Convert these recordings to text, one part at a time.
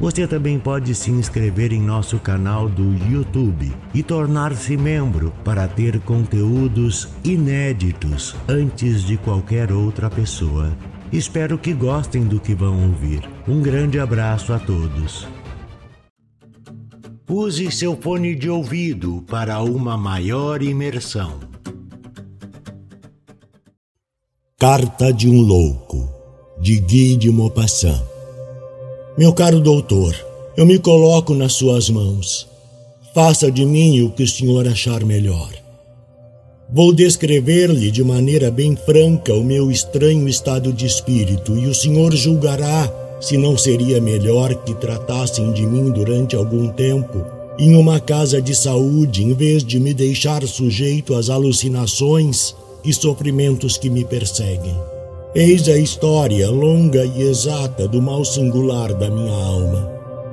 Você também pode se inscrever em nosso canal do YouTube e tornar-se membro para ter conteúdos inéditos antes de qualquer outra pessoa. Espero que gostem do que vão ouvir. Um grande abraço a todos. Use seu fone de ouvido para uma maior imersão. Carta de um Louco, de Guy de Maupassant. Meu caro doutor, eu me coloco nas suas mãos. Faça de mim o que o senhor achar melhor. Vou descrever-lhe de maneira bem franca o meu estranho estado de espírito e o senhor julgará se não seria melhor que tratassem de mim durante algum tempo em uma casa de saúde em vez de me deixar sujeito às alucinações e sofrimentos que me perseguem. Eis a história longa e exata do mal singular da minha alma.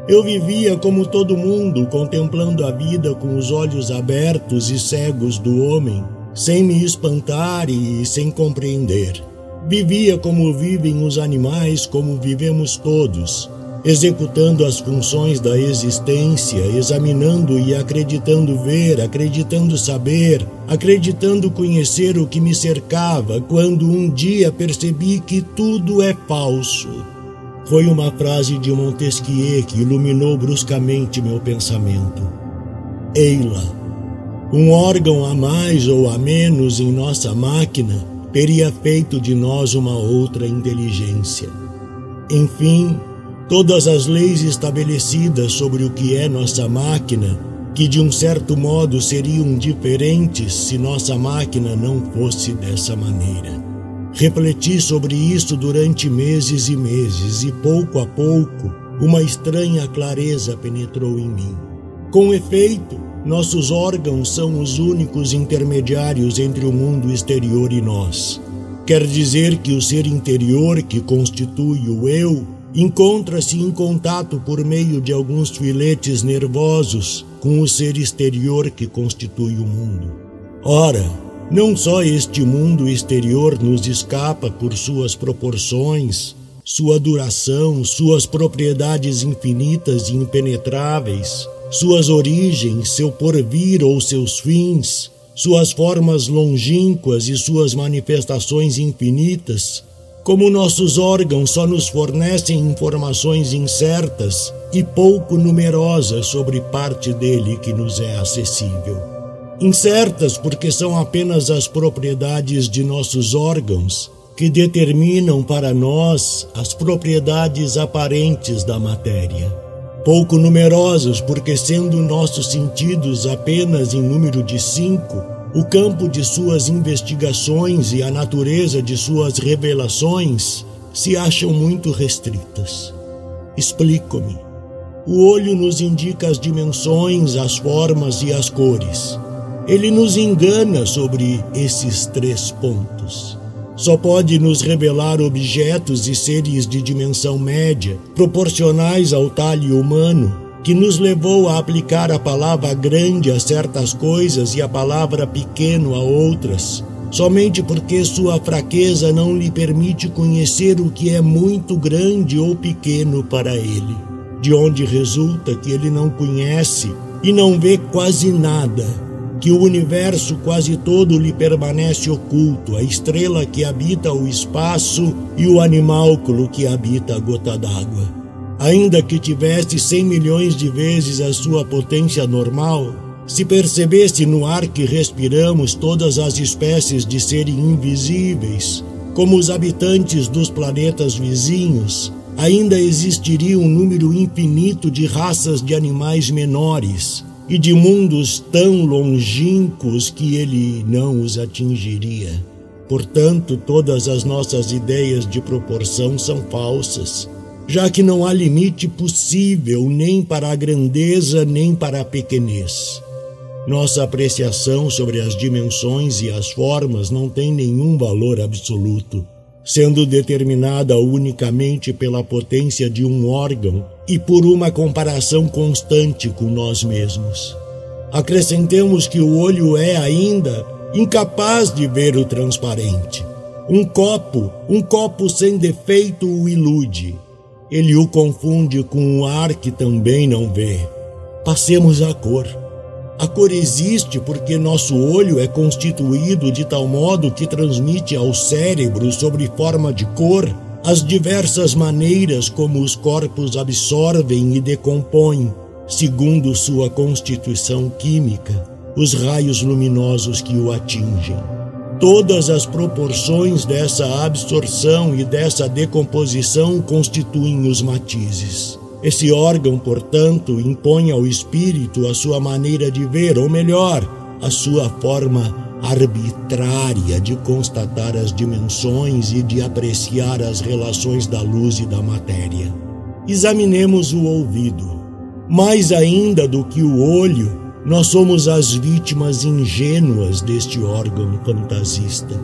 Eu vivia como todo mundo, contemplando a vida com os olhos abertos e cegos do homem, sem me espantar e sem compreender. Vivia como vivem os animais, como vivemos todos, executando as funções da existência, examinando e acreditando ver, acreditando saber, acreditando conhecer o que me cercava, quando um dia percebi que tudo é falso. Foi uma frase de Montesquieu que iluminou bruscamente meu pensamento. Eila, um órgão a mais ou a menos em nossa máquina teria feito de nós uma outra inteligência. Enfim, todas as leis estabelecidas sobre o que é nossa máquina, que de um certo modo seriam diferentes se nossa máquina não fosse dessa maneira. Refleti sobre isso durante meses e meses e pouco a pouco uma estranha clareza penetrou em mim. Com efeito, nossos órgãos são os únicos intermediários entre o mundo exterior e nós. Quer dizer que o ser interior que constitui o eu encontra-se em contato por meio de alguns filetes nervosos com o ser exterior que constitui o mundo. Ora, não só este mundo exterior nos escapa por suas proporções, sua duração, suas propriedades infinitas e impenetráveis, suas origens, seu porvir ou seus fins, suas formas longínquas e suas manifestações infinitas, como nossos órgãos só nos fornecem informações incertas e pouco numerosas sobre parte dele que nos é acessível. Incertas porque são apenas as propriedades de nossos órgãos que determinam para nós as propriedades aparentes da matéria. Pouco numerosas porque, sendo nossos sentidos apenas em número de cinco, o campo de suas investigações e a natureza de suas revelações se acham muito restritas. Explico-me. O olho nos indica as dimensões, as formas e as cores. Ele nos engana sobre esses três pontos. Só pode nos revelar objetos e seres de dimensão média, proporcionais ao talhe humano, que nos levou a aplicar a palavra grande a certas coisas e a palavra pequeno a outras, somente porque sua fraqueza não lhe permite conhecer o que é muito grande ou pequeno para ele, de onde resulta que ele não conhece e não vê quase nada, que o universo quase todo lhe permanece oculto, a estrela que habita o espaço e o animálculo que habita a gota d'água. Ainda que tivesse cem milhões de vezes a sua potência normal, se percebesse no ar que respiramos todas as espécies de seres invisíveis, como os habitantes dos planetas vizinhos, ainda existiria um número infinito de raças de animais menores e de mundos tão longínquos que ele não os atingiria. Portanto, todas as nossas ideias de proporção são falsas já que não há limite possível nem para a grandeza nem para a pequenez. Nossa apreciação sobre as dimensões e as formas não tem nenhum valor absoluto, sendo determinada unicamente pela potência de um órgão e por uma comparação constante com nós mesmos. Acrescentemos que o olho é ainda incapaz de ver o transparente. Um copo, um copo sem defeito o ilude. Ele o confunde com o ar que também não vê. Passemos à cor. A cor existe porque nosso olho é constituído de tal modo que transmite ao cérebro, sob forma de cor, as diversas maneiras como os corpos absorvem e decompõem, segundo sua constituição química, os raios luminosos que o atingem. Todas as proporções dessa absorção e dessa decomposição constituem os matizes. Esse órgão, portanto, impõe ao espírito a sua maneira de ver, ou melhor, a sua forma arbitrária de constatar as dimensões e de apreciar as relações da luz e da matéria. Examinemos o ouvido. Mais ainda do que o olho, nós somos as vítimas ingênuas deste órgão fantasista.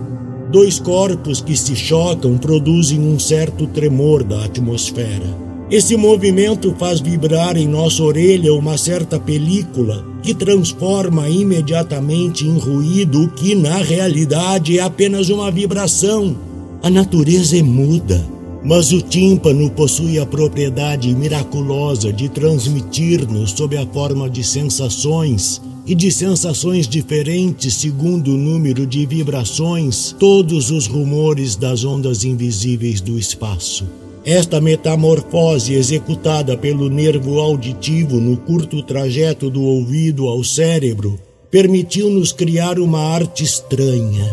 Dois corpos que se chocam produzem um certo tremor da atmosfera. Esse movimento faz vibrar em nossa orelha uma certa película que transforma imediatamente em ruído o que na realidade é apenas uma vibração. A natureza é muda, mas o tímpano possui a propriedade miraculosa de transmitir-nos sob a forma de sensações e de sensações diferentes segundo o número de vibrações todos os rumores das ondas invisíveis do espaço. Esta metamorfose executada pelo nervo auditivo no curto trajeto do ouvido ao cérebro permitiu-nos criar uma arte estranha.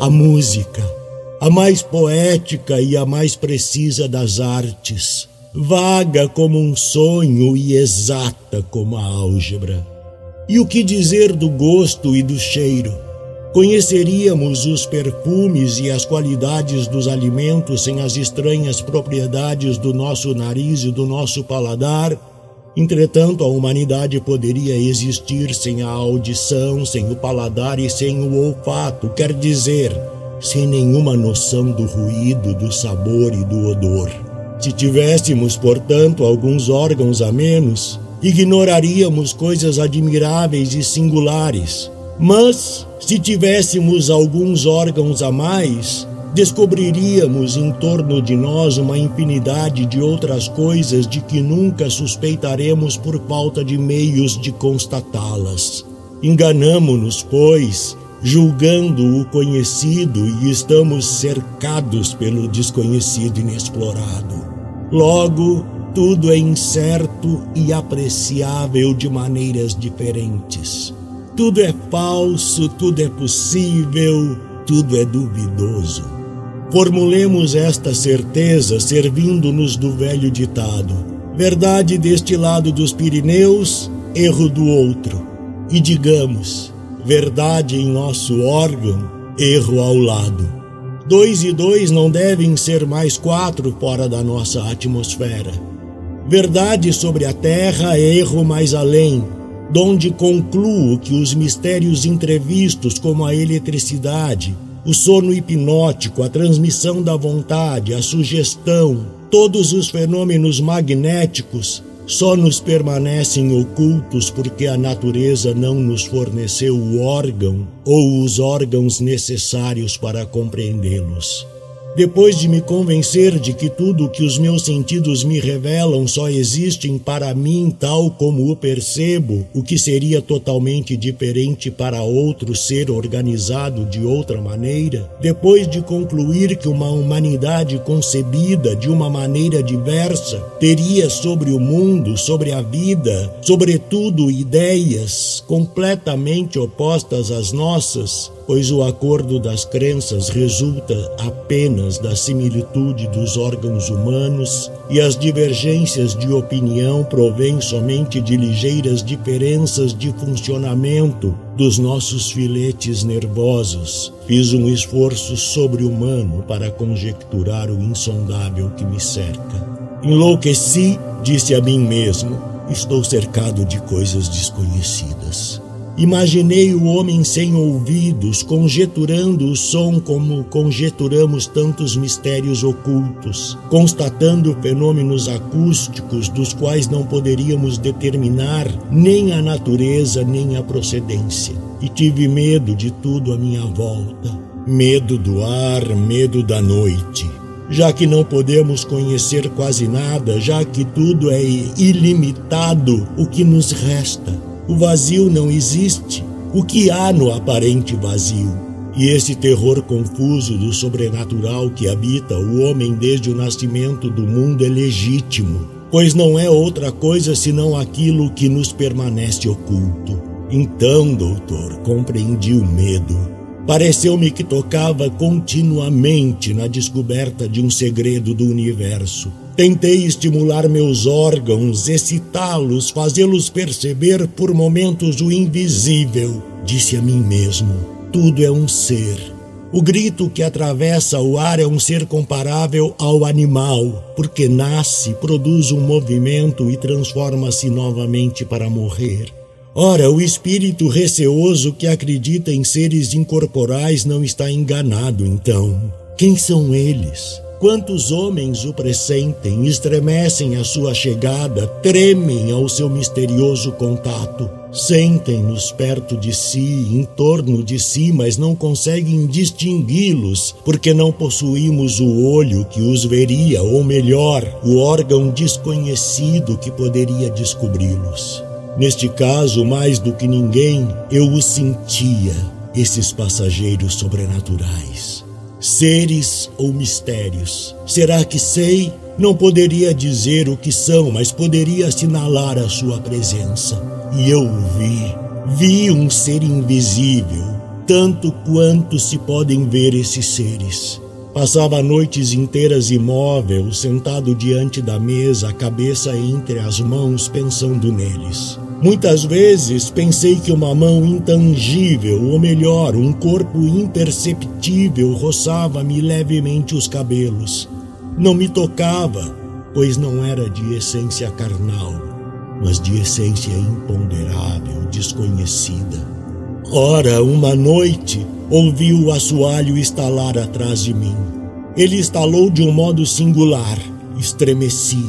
A música, a mais poética e a mais precisa das artes, vaga como um sonho e exata como a álgebra. E o que dizer do gosto e do cheiro? Conheceríamos os perfumes e as qualidades dos alimentos sem as estranhas propriedades do nosso nariz e do nosso paladar. Entretanto, a humanidade poderia existir sem a audição, sem o paladar e sem o olfato, quer dizer, sem nenhuma noção do ruído, do sabor e do odor. Se tivéssemos, portanto, alguns órgãos a menos, ignoraríamos coisas admiráveis e singulares. Mas se tivéssemos alguns órgãos a mais, descobriríamos em torno de nós uma infinidade de outras coisas de que nunca suspeitaremos por falta de meios de constatá-las. Enganamo-nos, pois, julgando o conhecido e estamos cercados pelo desconhecido inexplorado. Logo, tudo é incerto e apreciável de maneiras diferentes. Tudo é falso, tudo é possível, tudo é duvidoso. Formulemos esta certeza servindo-nos do velho ditado: verdade deste lado dos Pirineus, erro do outro. E digamos, verdade em nosso órgão, erro ao lado. Dois e dois não devem ser mais quatro fora da nossa atmosfera. Verdade sobre a terra, erro mais além donde concluo que os mistérios entrevistos, como a eletricidade, o sono hipnótico, a transmissão da vontade, a sugestão, todos os fenômenos magnéticos só nos permanecem ocultos porque a natureza não nos forneceu o órgão ou os órgãos necessários para compreendê-los. Depois de me convencer de que tudo o que os meus sentidos me revelam só existem para mim tal como o percebo, o que seria totalmente diferente para outro ser organizado de outra maneira, depois de concluir que uma humanidade concebida de uma maneira diversa teria sobre o mundo, sobre a vida, sobretudo ideias completamente opostas às nossas, pois o acordo das crenças resulta apenas da similitude dos órgãos humanos e as divergências de opinião provêm somente de ligeiras diferenças de funcionamento dos nossos filetes nervosos. Fiz um esforço sobre-humano para conjecturar o insondável que me cerca. Enlouqueci, disse a mim mesmo, estou cercado de coisas desconhecidas. Imaginei o homem sem ouvidos, conjeturando o som como conjeturamos tantos mistérios ocultos, constatando fenômenos acústicos dos quais não poderíamos determinar nem a natureza nem a procedência. E tive medo de tudo à minha volta. Medo do ar, medo da noite. Já que não podemos conhecer quase nada, já que tudo é ilimitado, o que nos resta? O vazio não existe. O que há no aparente vazio? E esse terror confuso do sobrenatural que habita o homem desde o nascimento do mundo é legítimo, pois não é outra coisa senão aquilo que nos permanece oculto. Então, doutor, compreendi o medo. Pareceu-me que tocava continuamente na descoberta de um segredo do universo Tentei estimular meus órgãos, excitá-los, fazê-los perceber por momentos o invisível. Disse a mim mesmo: tudo é um ser. O grito que atravessa o ar é um ser comparável ao animal, porque nasce, produz um movimento e transforma-se novamente para morrer. Ora, o espírito receoso que acredita em seres incorporais não está enganado, então. Quem são eles? Quantos homens o pressentem, estremecem à sua chegada, tremem ao seu misterioso contato, sentem-nos perto de si, em torno de si, mas não conseguem distingui-los, porque não possuímos o olho que os veria, ou melhor, o órgão desconhecido que poderia descobri-los. Neste caso, mais do que ninguém, eu os sentia, esses passageiros sobrenaturais seres ou mistérios. Será que sei? Não poderia dizer o que são, mas poderia assinalar a sua presença. E eu vi, vi um ser invisível, tanto quanto se podem ver esses seres. Passava noites inteiras imóvel, sentado diante da mesa, a cabeça entre as mãos, pensando neles. Muitas vezes pensei que uma mão intangível, ou melhor, um corpo imperceptível, roçava-me levemente os cabelos. Não me tocava, pois não era de essência carnal, mas de essência imponderável, desconhecida. Ora, uma noite, ouvi o assoalho estalar atrás de mim. Ele estalou de um modo singular. Estremeci.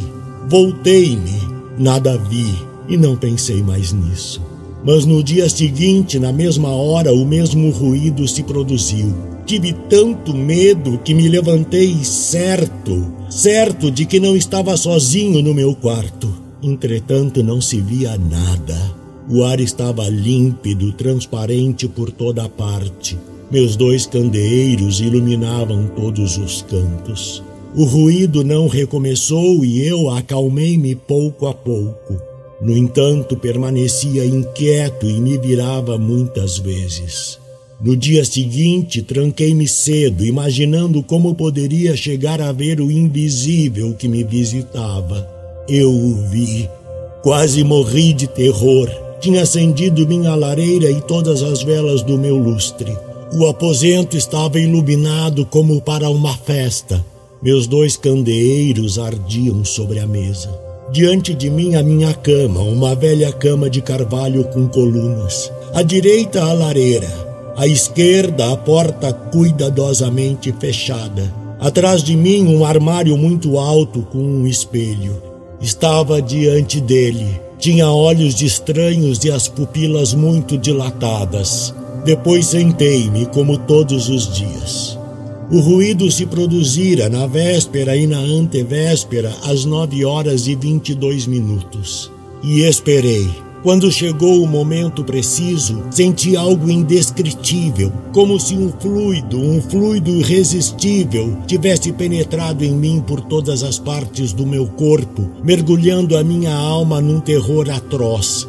Voltei-me. Nada vi e não pensei mais nisso. Mas no dia seguinte, na mesma hora, o mesmo ruído se produziu. Tive tanto medo que me levantei certo, certo de que não estava sozinho no meu quarto. Entretanto, não se via nada. O ar estava límpido, transparente por toda parte. Meus dois candeeiros iluminavam todos os cantos. O ruído não recomeçou e eu acalmei-me pouco a pouco. No entanto, permanecia inquieto e me virava muitas vezes. No dia seguinte, tranquei-me cedo, imaginando como poderia chegar a ver o invisível que me visitava. Eu o vi. Quase morri de terror. Tinha acendido minha lareira e todas as velas do meu lustre. O aposento estava iluminado como para uma festa. Meus dois candeeiros ardiam sobre a mesa. Diante de mim a minha cama, uma velha cama de carvalho com colunas. À direita a lareira, à esquerda a porta cuidadosamente fechada. Atrás de mim um armário muito alto com um espelho. Estava diante dele. Tinha olhos estranhos e as pupilas muito dilatadas. Depois sentei-me como todos os dias. O ruído se produzira na véspera e na antevéspera às nove horas e vinte e dois minutos. E esperei. Quando chegou o momento preciso, senti algo indescritível, como se um fluido, um fluido irresistível, tivesse penetrado em mim por todas as partes do meu corpo, mergulhando a minha alma num terror atroz.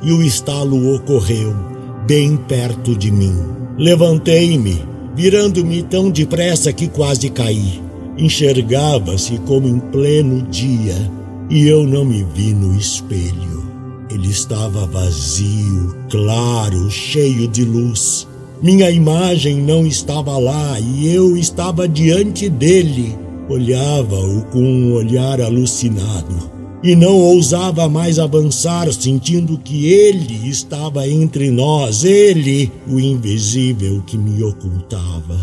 E o estalo ocorreu, bem perto de mim. Levantei-me, virando-me tão depressa que quase caí. Enxergava-se como em pleno dia e eu não me vi no espelho. Ele estava vazio, claro, cheio de luz. Minha imagem não estava lá e eu estava diante dele. Olhava-o com um olhar alucinado. e não ousava mais avançar, sentindo que ele estava entre nós, ele, o invisível que me ocultava.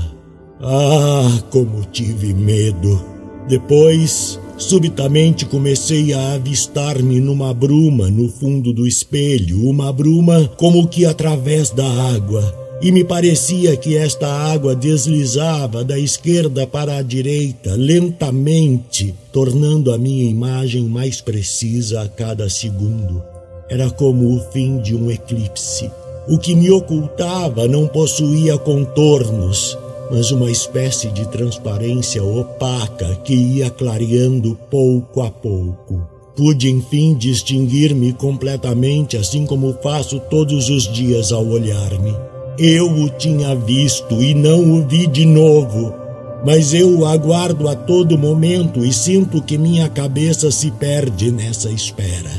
Ah, como tive medo! Depois, subitamente comecei a avistar-me numa bruma no fundo do espelho, uma bruma como que através da água e me parecia que esta água deslizava da esquerda para a direita lentamente, tornando a minha imagem mais precisa a cada segundo. Era como o fim de um eclipse. O que me ocultava não possuía contornos, mas uma espécie de transparência opaca que ia clareando pouco a pouco. Pude enfim distinguir-me completamente, assim como faço todos os dias ao olhar-me. Eu o tinha visto e não o vi de novo, mas eu o aguardo a todo momento e sinto que minha cabeça se perde nessa espera.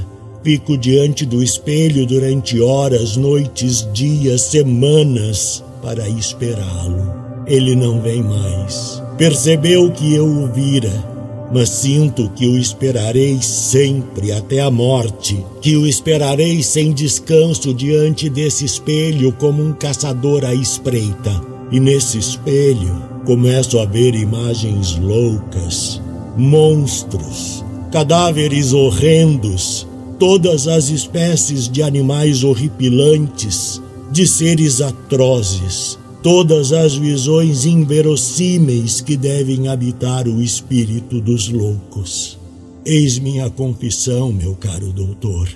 Fico diante do espelho durante horas, noites, dias, semanas para esperá-lo. Ele não vem mais. Percebeu que eu o vira mas sinto que o esperarei sempre até a morte, que o esperarei sem descanso diante desse espelho como um caçador à espreita. E nesse espelho começo a ver imagens loucas, monstros, cadáveres horrendos, todas as espécies de animais horripilantes, de seres atrozes, todas as visões inverossímeis que devem habitar o espírito dos loucos. Eis minha confissão, meu caro doutor.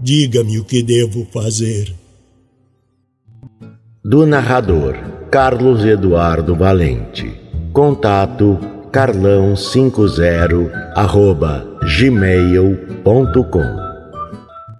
Diga-me o que devo fazer. Do narrador Carlos Eduardo Valente. Contato carlão50 arroba gmail.com